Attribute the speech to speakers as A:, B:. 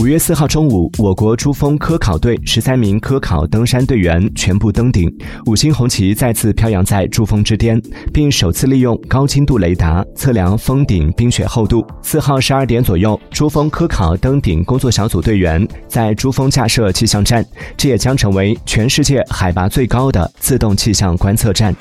A: 五月四号中午我国珠峰科考队十三名科考登山队员全部登顶五星红旗再次飘扬在珠峰之巅并首次利用高精度雷达测量峰顶冰雪厚度。四号十二点左右珠峰科考登顶工作小组队员在珠峰架设气象站这也将成为全世界海拔最高的自动气象观测站。